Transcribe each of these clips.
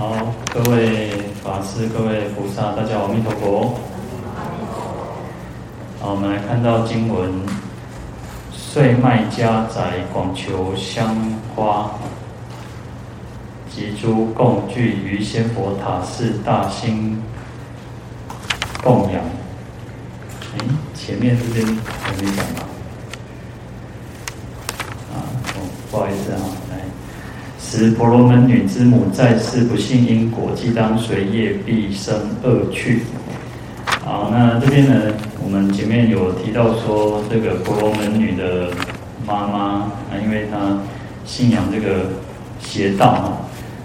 好，各位法师、各位菩萨，大家好，阿弥陀佛。好，我们来看到经文：岁迈家宅，广求香花及诸共具于仙佛塔寺，大兴供养。哎，前面这边还没讲吗？啊，哦，不好意思啊。此婆罗门女之母在世不信因果，即当随业，必生恶趣。好，那这边呢，我们前面有提到说，这个婆罗门女的妈妈啊，因为她信仰这个邪道啊，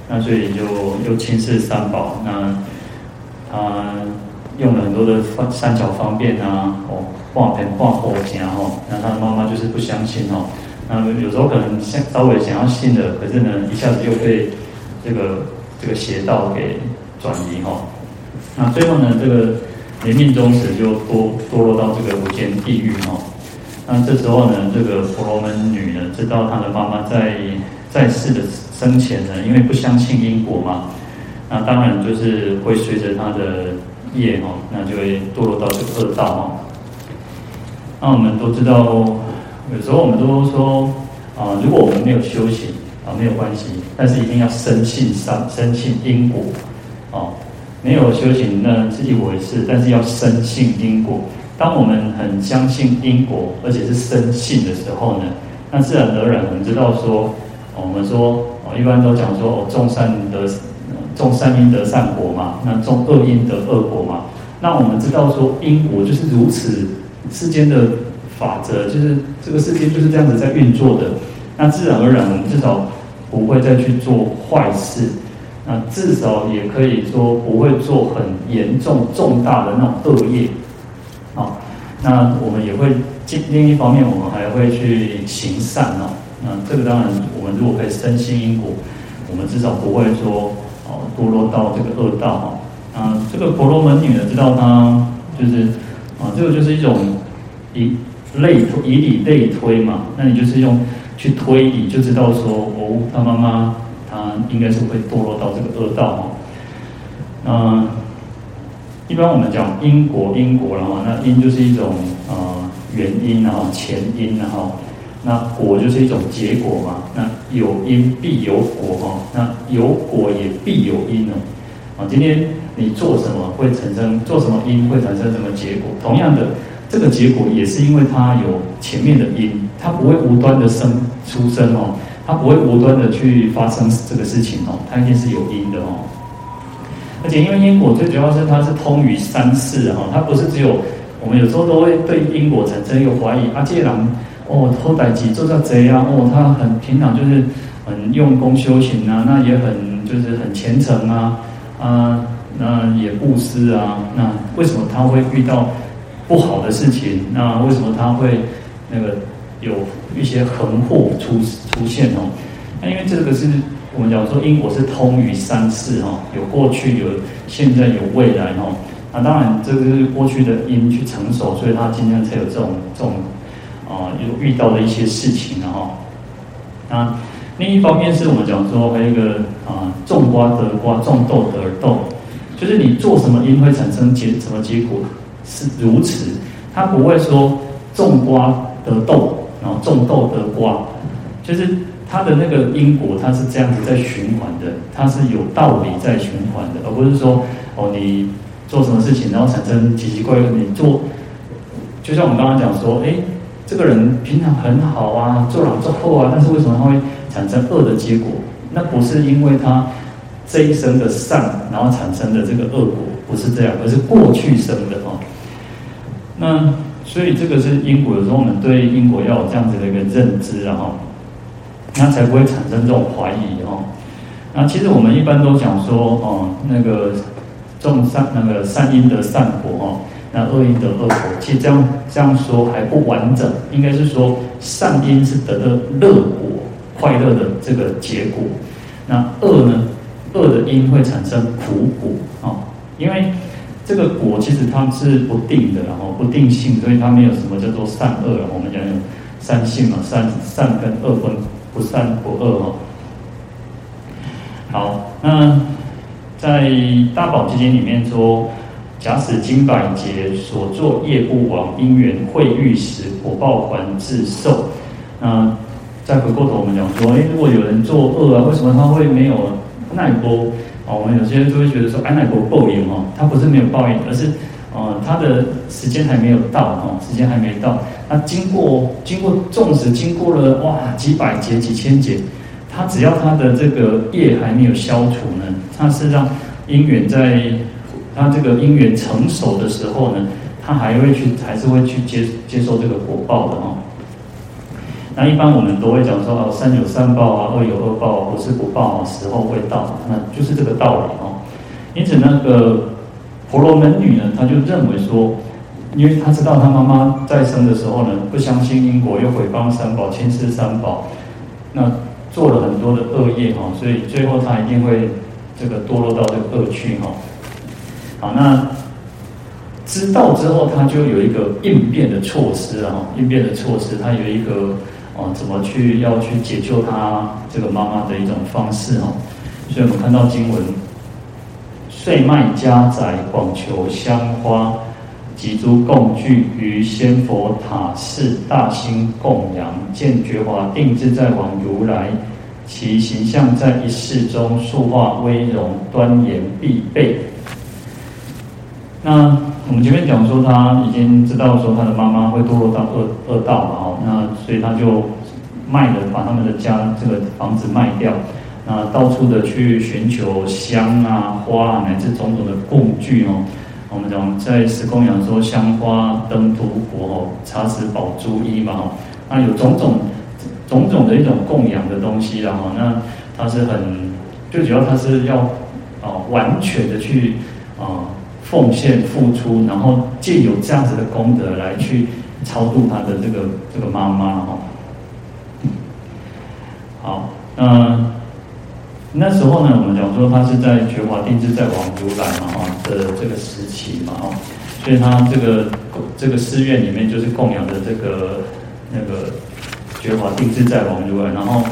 那所以就又轻视三宝，那她用了很多的方善巧方便啊，哦，化缘化后家哦，那她的妈妈就是不相信哦。那有时候可能想稍微想要信的，可是呢，一下子又被这个这个邪道给转移哈。那最后呢，这个临命终时就堕堕落到这个无间地狱哈。那这时候呢，这个婆罗门女呢，知道她的妈妈在在世的生前呢，因为不相信因果嘛，那当然就是会随着她的业哈，那就会堕落到这个恶道哈。那我们都知道。有时候我们都说啊，如果我们没有修行啊，没有关系，但是一定要深信三，深信因果啊。没有修行那是一回事，但是要深信因果。当我们很相信因果，而且是深信的时候呢，那自然而然我们知道说，我们说哦，一般都讲说哦，种善得种善因得善果嘛，那种恶因得恶果嘛。那我们知道说因果就是如此世间的。法则就是这个世界就是这样子在运作的，那自然而然我们至少不会再去做坏事，那至少也可以说不会做很严重重大的那种恶业，啊，那我们也会另一方面我们还会去行善哦，那这个当然我们如果可以深信因果，我们至少不会说哦堕落到这个恶道哈，啊，这个婆罗门女呢知道她就是啊，这个就是一种一。类推以理类推嘛，那你就是用去推理，就知道说哦，他妈妈他应该是会堕落到这个恶道哈。嗯，一般我们讲因果因果然后，那因就是一种呃原因啊前因然后，那果就是一种结果嘛，那有因必有果哈，那有果也必有因哦。啊，今天你做什么会产生做什么因会产生什么结果，同样的。这个结果也是因为它有前面的因，它不会无端的生出生哦，它不会无端的去发生这个事情哦，它一定是有因的哦。而且因为因果最主要是它是通于三世哈，它不是只有我们有时候都会对因果产生一个怀疑啊，这个人哦，好代志做到贼啊哦，他很平常就是很用功修行啊，那也很就是很虔诚啊啊，那也布施啊，那为什么他会遇到？不好的事情，那为什么他会那个有一些横祸出出现哦？那因为这个是我们讲说因果是通于三世哈，有过去、有现在、有未来哈。那当然这个是过去的因去成熟，所以他今天才有这种这种啊有遇到的一些事情哈。那另一方面是我们讲说还有一个啊种瓜得瓜，种豆得豆，就是你做什么因会产生结什么结果。是如此，他不会说种瓜得豆，然后种豆得瓜，就是他的那个因果，它是这样子在循环的，它是有道理在循环的，而不是说哦，你做什么事情，然后产生奇奇怪怪，你做，就像我们刚刚讲说，哎，这个人平常很好啊，做老做后啊，但是为什么他会产生恶的结果？那不是因为他这一生的善，然后产生的这个恶果，不是这样，而是过去生的哦。那所以这个是因果，有时候我们对因果要有这样子的一个认知，然后那才不会产生这种怀疑哦。那其实我们一般都讲说哦，那个种善那个善因得善果哦，那恶因得恶果。其实这样这样说还不完整，应该是说善因是得的乐果，快乐的这个结果。那恶呢，恶的因会产生苦果哦，因为。这个果其实它是不定的，然后不定性，所以它没有什么叫做善恶。我们讲有善性嘛，善善跟恶分不善不恶哦。好，那在大宝积经里面说，假使经百劫所作业不亡，因缘会遇时，果报还自受。那再回过头，我们讲说，诶，如果有人作恶啊，为什么他会没有耐波？哦，我们有些人就会觉得说，哎，奈波报应哦，他不是没有报应，而是，呃，他的时间还没有到哦，时间还没到。那经过经过，种植经过了哇几百节几千节，他只要他的这个业还没有消除呢，他是让因缘在他这个因缘成熟的时候呢，他还会去还是会去接接受这个果报的哦。那一般我们都会讲说哦，善有善报啊，恶有恶报，不是不报啊，时候会到，那就是这个道理哦。因此，那个婆罗门女呢，她就认为说，因为她知道她妈妈在生的时候呢，不相信因果，又毁谤三宝，轻视三宝，那做了很多的恶业哈，所以最后她一定会这个堕落到这个恶趣哈。好，那知道之后，她就有一个应变的措施啊，应变的措施，她有一个。哦，怎么去要去解救他这个妈妈的一种方式哦？所以我们看到经文，遂卖家宅，广求香花及诸供具于仙佛塔寺，大兴供养，见觉华定自在王如来，其形象在一世中，塑化威容，端严必备。那我们前面讲说，他已经知道说他的妈妈会堕落到恶恶道嘛，哦，那所以他就卖了，把他们的家这个房子卖掉，那到处的去寻求香啊、花啊，乃至种种的供具哦。我们讲在十供养说香花灯涂佛哦，茶食宝珠衣嘛，哦，那有种种种种的一种供养的东西了，哈，那他是很最主要，他是要啊完全的去啊。奉献付出，然后借有这样子的功德来去超度他的这个这个妈妈哈。好，那那时候呢，我们讲说他是在觉华定自在王如来嘛哈的这个时期嘛哈，所以他这个这个寺院里面就是供养的这个那个觉华定自在王如来，然后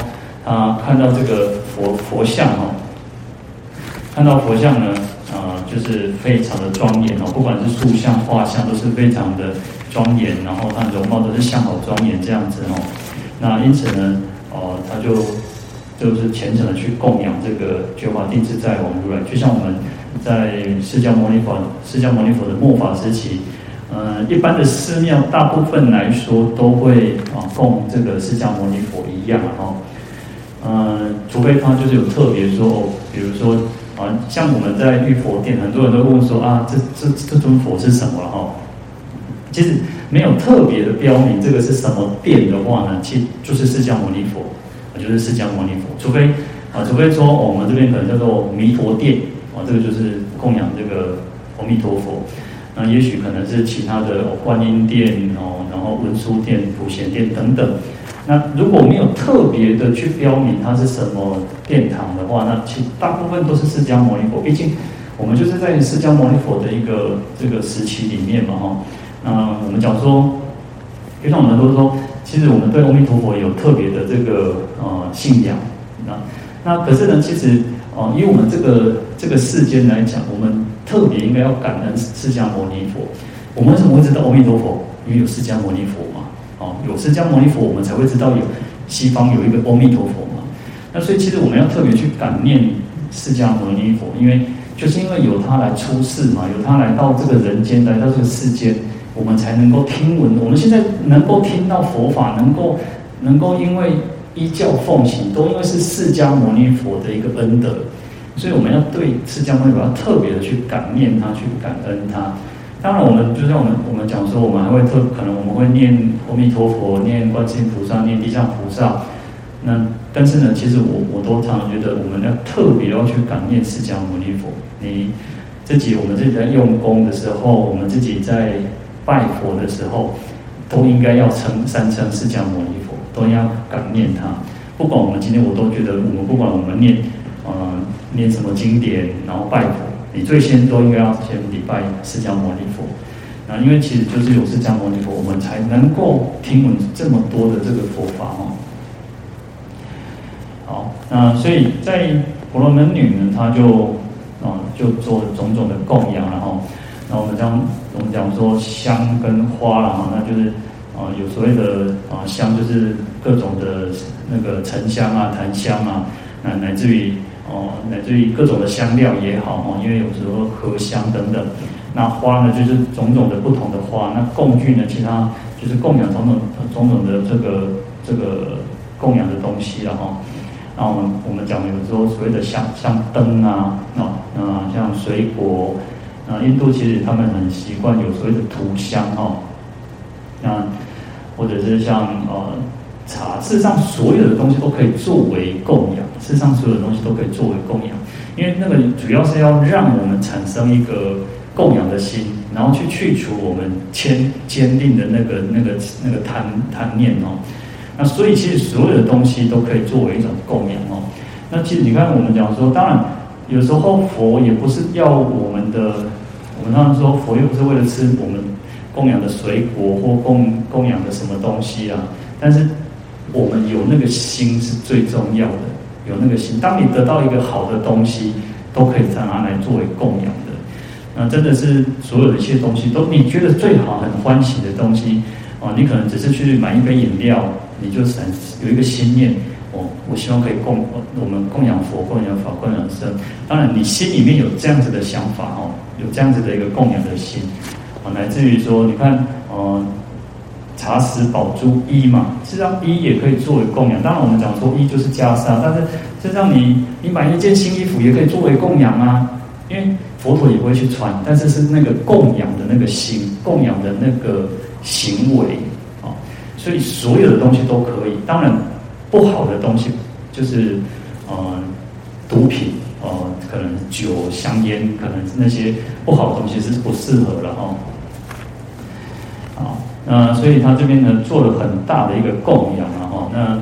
他看到这个佛佛像哈，看到佛像呢。就是非常的庄严哦，不管是塑像、画像，都是非常的庄严，然后它容貌都是相好庄严这样子哦。那因此呢，哦、他就就是虔诚的去供养这个觉华定自在王如来，就像我们在释迦牟尼佛、释迦牟尼佛的末法时期，呃，一般的寺庙大部分来说都会啊供这个释迦牟尼佛一样哦，呃，除非他就是有特别说，哦、比如说。啊，像我们在玉佛殿，很多人都问说啊，这这这尊佛是什么哈？其实没有特别的标明这个是什么殿的话呢，其实就是释迦牟尼佛，就是释迦牟尼佛。除非啊，除非说我们这边可能叫做弥陀殿啊，这个就是供养这个阿弥陀佛。那也许可能是其他的观音殿哦，然后文殊殿、普贤殿等等。那如果没有特别的去标明它是什么殿堂的话，那其大部分都是释迦牟尼佛。毕竟我们就是在释迦牟尼佛的一个这个时期里面嘛，哈。那我们讲说，就像我们都说，其实我们对阿弥陀佛有特别的这个呃信仰。那那可是呢，其实哦、呃，以我们这个这个世间来讲，我们特别应该要感恩释迦牟尼佛。我们为什么会知道阿弥陀佛？因为有释迦牟尼佛有释迦牟尼佛，我们才会知道有西方有一个阿弥陀佛嘛。那所以其实我们要特别去感念释迦牟尼佛，因为就是因为有他来出世嘛，有他来到这个人间，来到这个世间，我们才能够听闻。我们现在能够听到佛法，能够能够因为依教奉行，都因为是释迦牟尼佛的一个恩德。所以我们要对释迦牟尼佛要特别的去感念他，去感恩他。当然，我们就像我们我们讲说，我们还会特可能我们会念阿弥陀佛、念观世音菩萨、念地藏菩萨。那但是呢，其实我我都常常觉得，我们要特别要去感念释迦牟尼佛。你自己我们自己在用功的时候，我们自己在拜佛的时候，都应该要称三称释迦牟尼佛，都要感念他。不管我们今天，我都觉得，我们不管我们念呃念什么经典，然后拜佛。你最先都应该要先礼拜释迦牟尼佛，那因为其实就是有释迦牟尼佛，我们才能够听闻这么多的这个佛法哦。好，那所以在婆罗门女呢，她就啊就做种种的供养，然后，然后我们讲我们讲说香跟花了哈，那就是啊有所谓的啊香就是各种的那个沉香啊、檀香啊，乃乃至于哦乃至于各种的香料也好哦，因为有时候荷香等等。那花呢，就是种种的不同的花。那供具呢，其他就是供养种种种种的这个这个供养的东西了哈。然后我们我们讲有时候所谓的像像灯啊，啊像水果，啊印度其实他们很习惯有所谓的涂香哈。那或者是像呃茶，事实上所有的东西都可以作为供养。事实上所有的东西都可以作为供养，因为那个主要是要让我们产生一个。供养的心，然后去去除我们坚坚定的那个那个那个贪贪念哦。那所以其实所有的东西都可以作为一种供养哦。那其实你看我们讲说，当然有时候佛也不是要我们的，我们当然说佛又不是为了吃我们供养的水果或供供养的什么东西啊。但是我们有那个心是最重要的，有那个心。当你得到一个好的东西，都可以再拿来作为供养的。那真的是所有的一些东西都你觉得最好很欢喜的东西哦，你可能只是去买一杯饮料，你就想有一个心念哦，我希望可以供我们供养佛、供养法、供养僧。当然，你心里面有这样子的想法哦，有这样子的一个供养的心啊，乃至于说，你看哦，茶食宝珠衣嘛，实际上衣也可以作为供养。当然，我们讲说衣就是袈裟，但是实际上你你买一件新衣服也可以作为供养啊，因为。佛陀也不会去穿，但是是那个供养的那个心，供养的那个行为啊，所以所有的东西都可以。当然，不好的东西就是呃毒品呃，可能酒、香烟，可能那些不好的东西是不适合的哈。那所以他这边呢做了很大的一个供养啊哈，那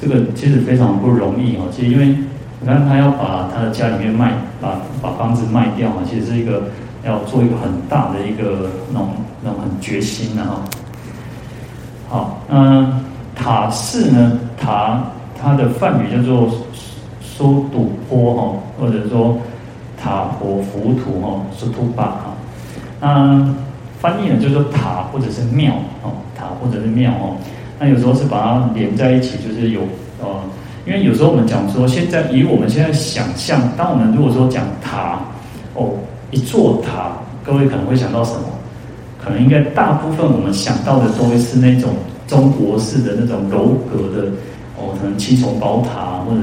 这个其实非常不容易哦，其实因为。你看，他要把他的家里面卖，把把房子卖掉啊，其实是一个要做一个很大的一个那种那种很决心的哈。好，嗯，塔寺呢，塔它的梵语叫做苏堵坡哈，或者说塔婆浮屠哈，苏图巴哈。嗯，翻译呢就是说塔或者是庙哦，塔或者是庙哦。那有时候是把它连在一起，就是有呃。因为有时候我们讲说，现在以我们现在想象，当我们如果说讲塔，哦，一座塔，各位可能会想到什么？可能应该大部分我们想到的都会是那种中国式的那种楼阁的，哦，可能七重宝塔，或者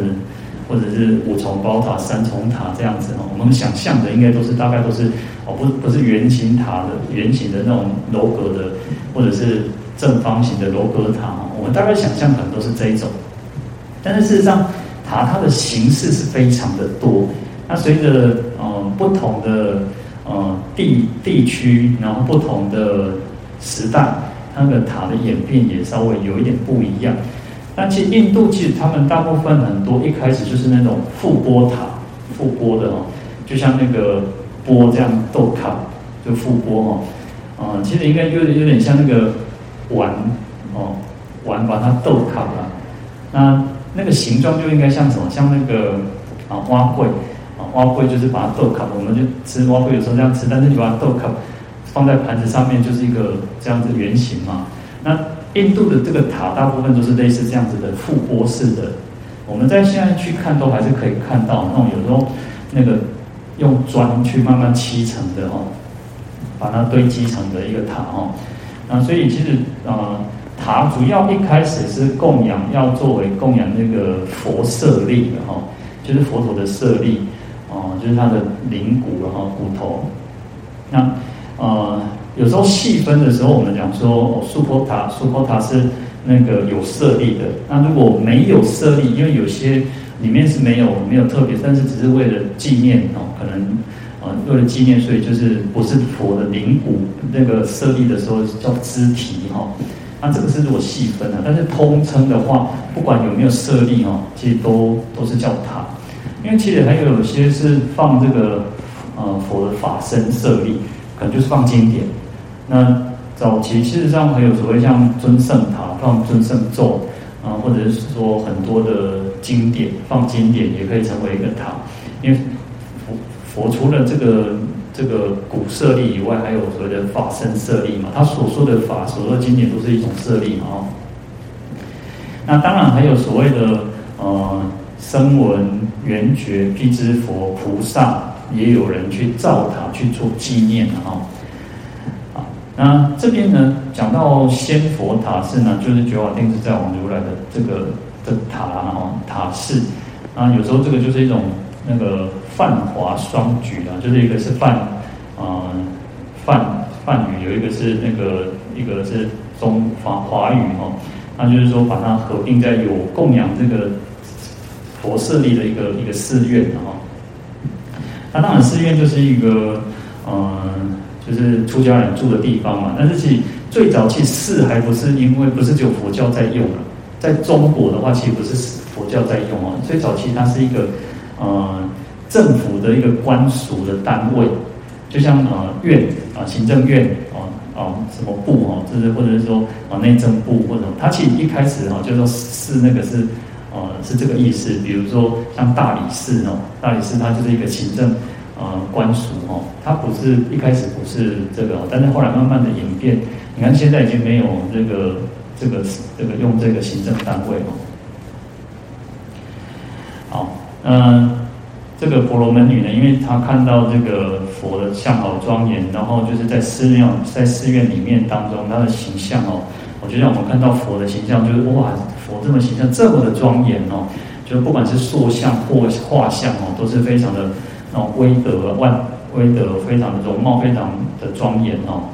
或者是五重宝塔、三重塔这样子哦。我们想象的应该都是大概都是哦，不不是圆形塔的圆形的那种楼阁的，或者是正方形的楼阁塔。我们大概想象可能都是这一种。但是事实上，塔它的形式是非常的多。那随着呃不同的呃地地区，然后不同的时代，那个塔的演变也稍微有一点不一样。但其实印度其实他们大部分很多一开始就是那种覆钵塔，覆钵的哦，就像那个钵这样豆卡就复钵哦，啊、其实应该有点有点像那个碗哦，碗把它豆卡了，那。那个形状就应该像什么？像那个啊，碗粿啊，碗粿就是把它豆卡，我们就吃碗粿有时候这样吃，但是你把它豆卡放在盘子上面，就是一个这样子圆形嘛。那印度的这个塔大部分都是类似这样子的覆钵式的。我们在现在去看都还是可以看到那种有时候那个用砖去慢慢砌成的哦，把它堆积成的一个塔哦。那所以其实啊。呃塔主要一开始是供养，要作为供养那个佛舍利的哈，就是佛陀的舍利，哦，就是他的灵骨然后骨头。那呃，有时候细分的时候，我们讲说，哦，苏婆塔，苏婆塔是那个有舍利的。那如果没有舍利，因为有些里面是没有没有特别，但是只是为了纪念哦，可能呃为了纪念，所以就是不是佛的灵骨那个设立的时候叫肢体哈。那这个是如果细分的，但是通称的话，不管有没有设立哦，其实都都是叫塔。因为其实还有些是放这个呃佛的法身设立，可能就是放经典。那早期事实上还有所谓像尊圣塔放尊圣咒啊，或者是说很多的经典放经典也可以成为一个塔。因为佛除了这个这个古舍利以外，还有所谓的法身舍利嘛。他所说的法，所说的经典都是一种舍利嘛。哦，那当然还有所谓的呃声闻、缘觉、辟支佛、菩萨，也有人去造塔去做纪念的哈。啊，那这边呢讲到仙佛塔寺呢，就是觉华定自在王如来的这个的塔啊，塔寺啊，有时候这个就是一种那个。梵华双举啊，就是一个是梵，啊梵梵语，有一个是那个一个是中华华语哦，那就是说把它合并在有供养这个佛舍利的一个一个寺院哈。那当然寺院就是一个嗯，就是出家人住的地方嘛。但是其实最早其实寺还不是因为不是只有佛教在用了，在中国的话其实不是佛教在用哦，最早期它是一个呃。政府的一个官署的单位，就像呃院啊、行政院啊啊、什么部哦，就是或者是说啊内政部或者它其实一开始哈就说是那个是呃是这个意思，比如说像大理寺哦，大理寺它就是一个行政呃官署哦，它不是一开始不是这个，但是后来慢慢的演变，你看现在已经没有这个这个这个用这个行政单位哦。好，嗯、这个婆罗门女呢，因为她看到这个佛的相好庄严，然后就是在寺庙、在寺院里面当中，她的形象哦，我觉得我们看到佛的形象，就是哇，佛这么形象？这么的庄严哦，就不管是塑像或画像哦，都是非常的那种威德万威德，非常的容貌非常的庄严哦，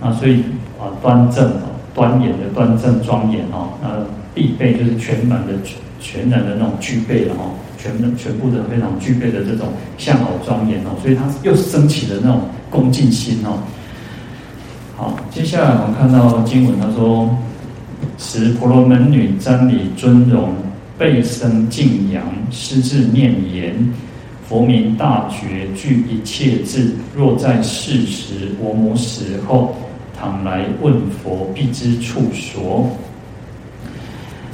那所以啊端正哦，端严的端正庄严哦，那必备就是全满的全然的那种具备了哦。全全部的非常具备的这种相好庄严哦，所以他又升起了那种恭敬心哦。好，接下来我们看到经文，他说：“时婆罗门女瞻礼尊容，背生敬仰，师自念言：佛名大觉，具一切智。若在世时，我母死后，倘来问佛，必知处所。”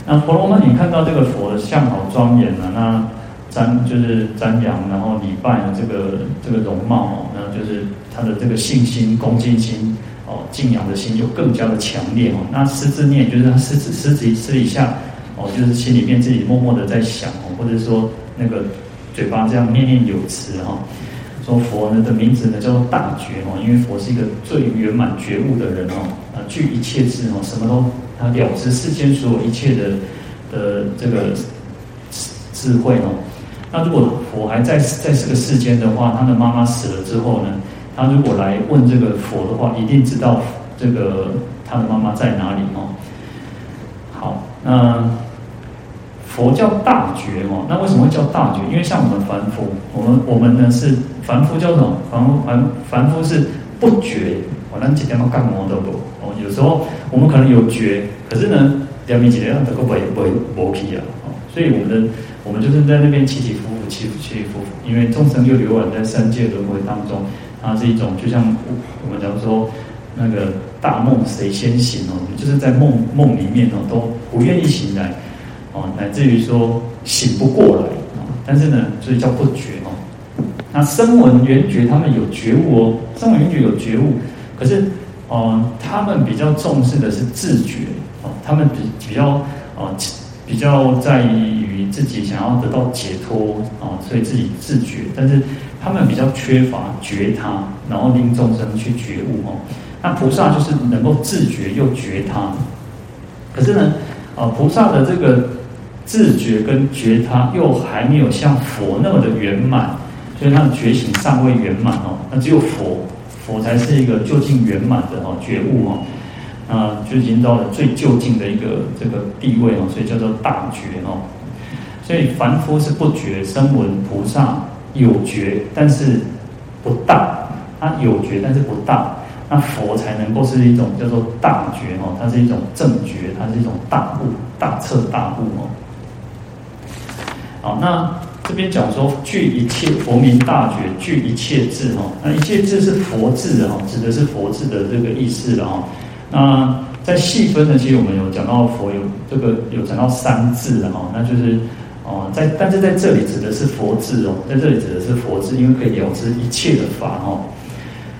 那婆罗门你看到这个佛的相好庄严呢，那。瞻就是瞻仰，然后礼拜这个这个容貌哦，那就是他的这个信心、恭敬心哦，敬仰的心就更加的强烈哦。那师自念就是他私自私自私底下哦，就是心里面自己默默的在想哦，或者说那个嘴巴这样念念有词哈，说佛呢的名字呢叫做大觉哦，因为佛是一个最圆满觉悟的人哦，啊具一切智哦，什么都他了知世间所有一切的的这个智慧哦。那如果佛还在在这个世间的话，他的妈妈死了之后呢，他如果来问这个佛的话，一定知道这个他的妈妈在哪里哦。好，那佛叫大觉哦，那为什么会叫大觉？因为像我们凡夫，我们我们呢是凡夫叫什么？凡夫凡凡夫是不觉，我那几天要干嘛都不哦。有时候我们可能有觉，可是呢，两米几的样子都不会不皮啊哦。所以我们的。我们就是在那边起起伏伏，起起伏伏，因为众生又流转在三界轮回当中，它是一种就像我们假如说那个大梦谁先醒哦，就是在梦梦里面哦都不愿意醒来哦，乃至于说醒不过来啊。但是呢，所以叫不觉。那声闻缘觉他们有觉悟哦，声闻缘觉有觉悟，可是呃，他们比较重视的是自觉哦，他们比比较呃。比较在于自己想要得到解脱啊，所以自己自觉，但是他们比较缺乏觉他，然后令众生去觉悟哦。那菩萨就是能够自觉又觉他，可是呢，呃，菩萨的这个自觉跟觉他又还没有像佛那么的圆满，所以他的觉醒尚未圆满哦。那只有佛，佛才是一个究竟圆满的哦觉悟哦。啊，就已经到了最究竟的一个这个地位哦，所以叫做大觉哦。所以凡夫是不觉，声闻菩萨有觉，但是不大。他有觉，但是不大。那佛才能够是一种叫做大觉哦，它是一种正觉，它是一种大悟、大彻大悟哦。好，那这边讲说具一切佛名大觉，具一切智哈。那一切智是佛智哈，指的是佛智的这个意思了哈。那在细分呢，其实我们有讲到佛有这个有讲到三智哈，那就是哦，在但是在这里指的是佛智哦，在这里指的是佛智，因为可以了知一切的法哦。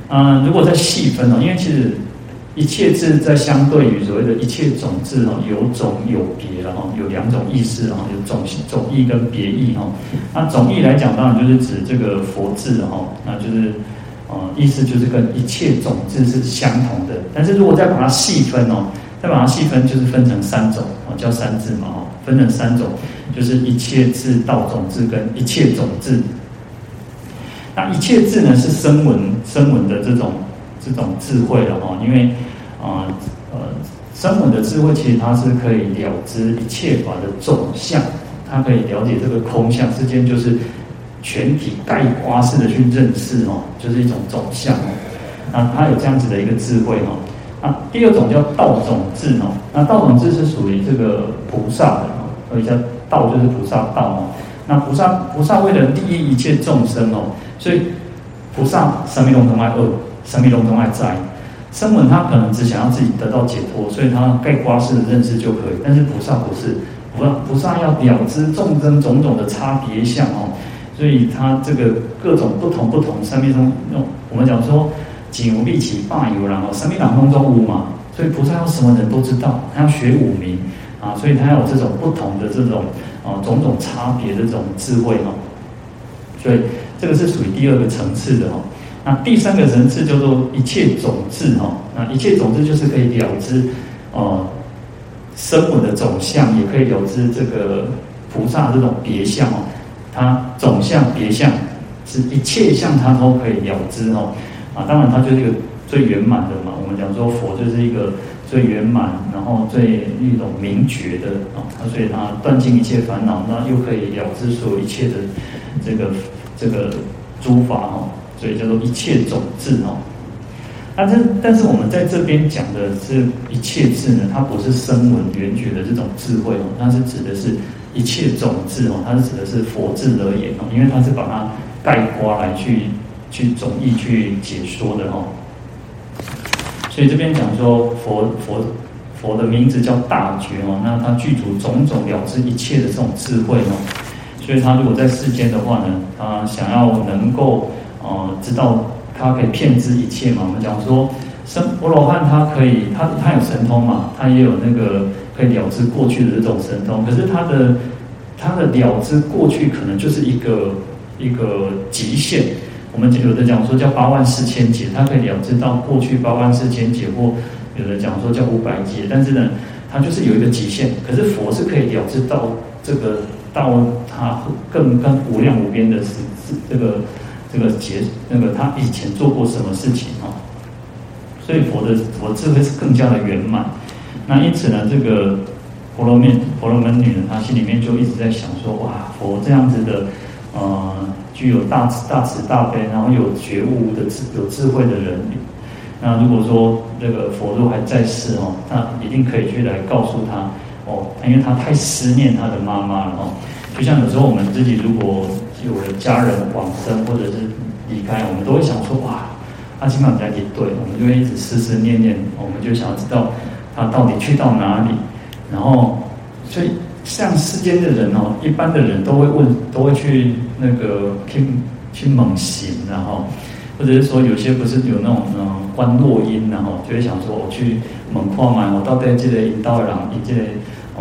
嗯，如果再细分哦，因为其实一切智在相对于所谓的一切种智哦，有种有别了哈，有两种意思啊，有种种义跟别义哈。那总义来讲，当然就是指这个佛智哈，那就是呃意思就是跟一切种智是相同的。但是如果再把它细分哦，再把它细分，就是分成三种哦，叫三智嘛哦，分成三种。就是一切智、道种智跟一切种智。那一切智呢，是声闻声闻的这种这种智慧了哈，因为啊呃声闻的智慧其实它是可以了知一切法的总相，它可以了解这个空相之间就是全体概括式的去认识哦，就是一种总相哦。那它有这样子的一个智慧哦。那第二种叫道种智哦，那道种智是属于这个菩萨的哦，所以叫。道就是菩萨道哦，那菩萨菩萨为了利益一切众生哦，所以菩萨三昧龙通爱恶，三昧龙通爱灾。声闻他可能只想要自己得到解脱，所以他概括式的认知就可以。但是菩萨不是，菩菩萨要了知众生种种的差别相哦，所以他这个各种不同不同三昧中，我们讲说仅无毕其霸有然后三昧两空中无嘛，所以菩萨要什么人都知道，他要学五明。啊，所以他要有这种不同的这种啊种种差别的这种智慧哈，所以这个是属于第二个层次的哈。那第三个层次叫做一切种智哈，那一切种智就是可以了知哦，生我的总相，也可以了知这个菩萨这种别相哦，它总相别相是一切相，它都可以了知哦。啊，当然它就是一个最圆满的嘛。我们讲说佛就是一个。最圆满，然后最一种明觉的啊，所以他断尽一切烦恼，那又可以了知所有一切的这个这个诸法哦，所以叫做一切种智哦。那这但是我们在这边讲的是一切智呢，它不是声闻缘觉的这种智慧哦，它是指的是一切种智哦，它是指的是佛智而言哦，因为它是把它概括来去去总义去解说的哦。所以这边讲说佛佛佛的名字叫大觉哦，那他具足种种了知一切的这种智慧哦，所以他如果在世间的话呢，他想要能够呃知道他可以遍知一切嘛，我们讲说生阿罗汉他可以他他有神通嘛，他也有那个可以了知过去的这种神通，可是他的他的了知过去可能就是一个一个极限。我们有的讲说叫八万四千劫，他可以了知到过去八万四千劫，或有的讲说叫五百劫，但是呢，他就是有一个极限。可是佛是可以了知到这个到他更更无量无边的是是这个这个结，那个他以前做过什么事情啊？所以佛的佛智慧是更加的圆满。那因此呢，这个婆罗门婆罗门女呢，她心里面就一直在想说：哇，佛这样子的，呃。具有大慈大慈大悲，然后有觉悟的智有智慧的人，那如果说这个佛都还在世哦，那一定可以去来告诉他哦，因为他太思念他的妈妈了哦。就像有时候我们自己如果有了家人往生或者是离开，我们都会想说哇，阿基玛在也对，我们就会一直思思念念，我们就想知道他到底去到哪里，然后所以。像世间的人哦，一般的人都会问，都会去那个去去猛行，然后或者是说有些不是有那种嗯观落阴，然后就会想说我去猛矿嘛，我到底这个引导人，以这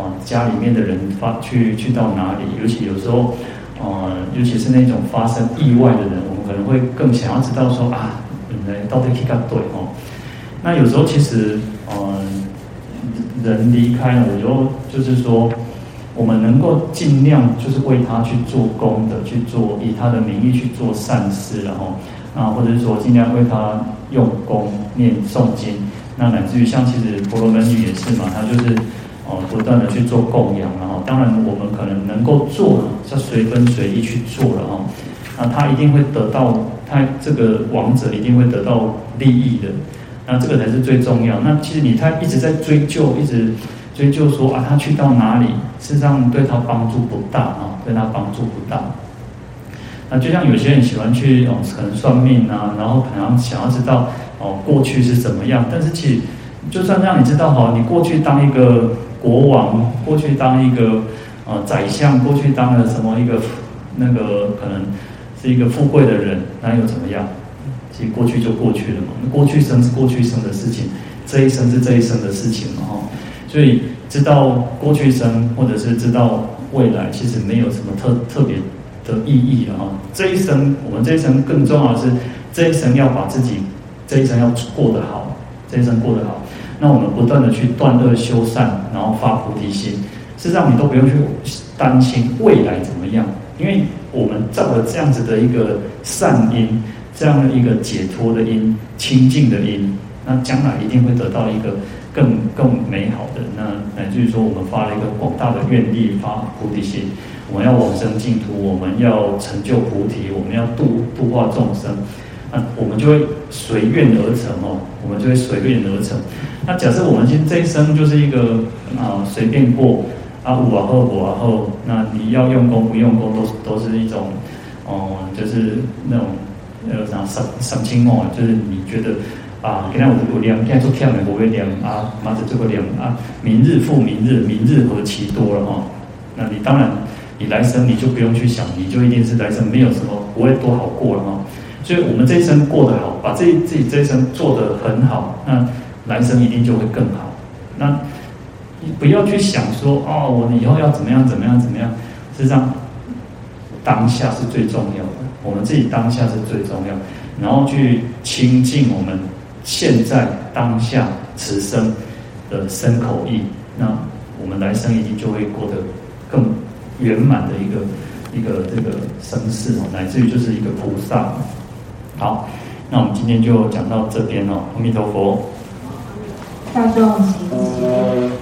哦家里面的人发去去到哪里？尤其有时候，呃，尤其是那种发生意外的人，我们可能会更想要知道说啊，人到底去干对哦？那有时候其实，呃，人离开了，我就就是说。我们能够尽量就是为他去做功德，去做以他的名义去做善事，然后啊，或者是说尽量为他用功念诵经，那乃至于像其实婆罗门女也是嘛，她就是哦不断的去做供养，然后当然我们可能能够做，就随分随意去做了哈，那他一定会得到，他这个王者一定会得到利益的，那这个才是最重要。那其实你他一直在追究，一直。追究说啊，他去到哪里，事实上对他帮助不大啊，对他帮助不大。那就像有些人喜欢去哦，可能算命啊，然后可能想要知道哦过去是怎么样。但是其实就算让你知道哈，你过去当一个国王，过去当一个呃宰相，过去当了什么一个那个可能是一个富贵的人，那又怎么样？其实过去就过去了嘛，过去生是过去生的事情，这一生是这一生的事情嘛哈。所以知道过去生或者是知道未来，其实没有什么特特别的意义了哈。这一生我们这一生更重要的是，这一生要把自己这一生要过得好，这一生过得好。那我们不断的去断恶修善，然后发菩提心，事实上你都不用去担心未来怎么样，因为我们造了这样子的一个善因，这样的一个解脱的因、清净的因，那将来一定会得到一个更更美好的。那乃至于说，我们发了一个广大的愿力，发菩提心，我们要往生净土，我们要成就菩提，我们要度度化众生。那我们就会随愿而成哦，我们就会随愿而成。那假设我们今这一生就是一个啊随便过啊，无啊后无啊后，那你要用功不用功都都是一种哦、就是那种呃啥什什清哦，就是你觉得啊，今天我我量，现在做跳美我会量啊，马上这个量啊，明日复明日，明日何其多了哈。那你当然你来生你就不用去想，你就一定是来生没有什么不会多好过了哈。所以我们这一生过得好，把自己自己这一生做得很好，那来生一定就会更好。那你不要去想说哦，我以后要怎么样怎么样怎么样。实际上，当下是最重要的。我们自己当下是最重要的，然后去亲近我们现在当下此生的身口意，那我们来生一定就会过得更圆满的一个一个这个生世哦，乃至于就是一个菩萨。好，那我们今天就讲到这边哦。阿弥陀佛。大众请起。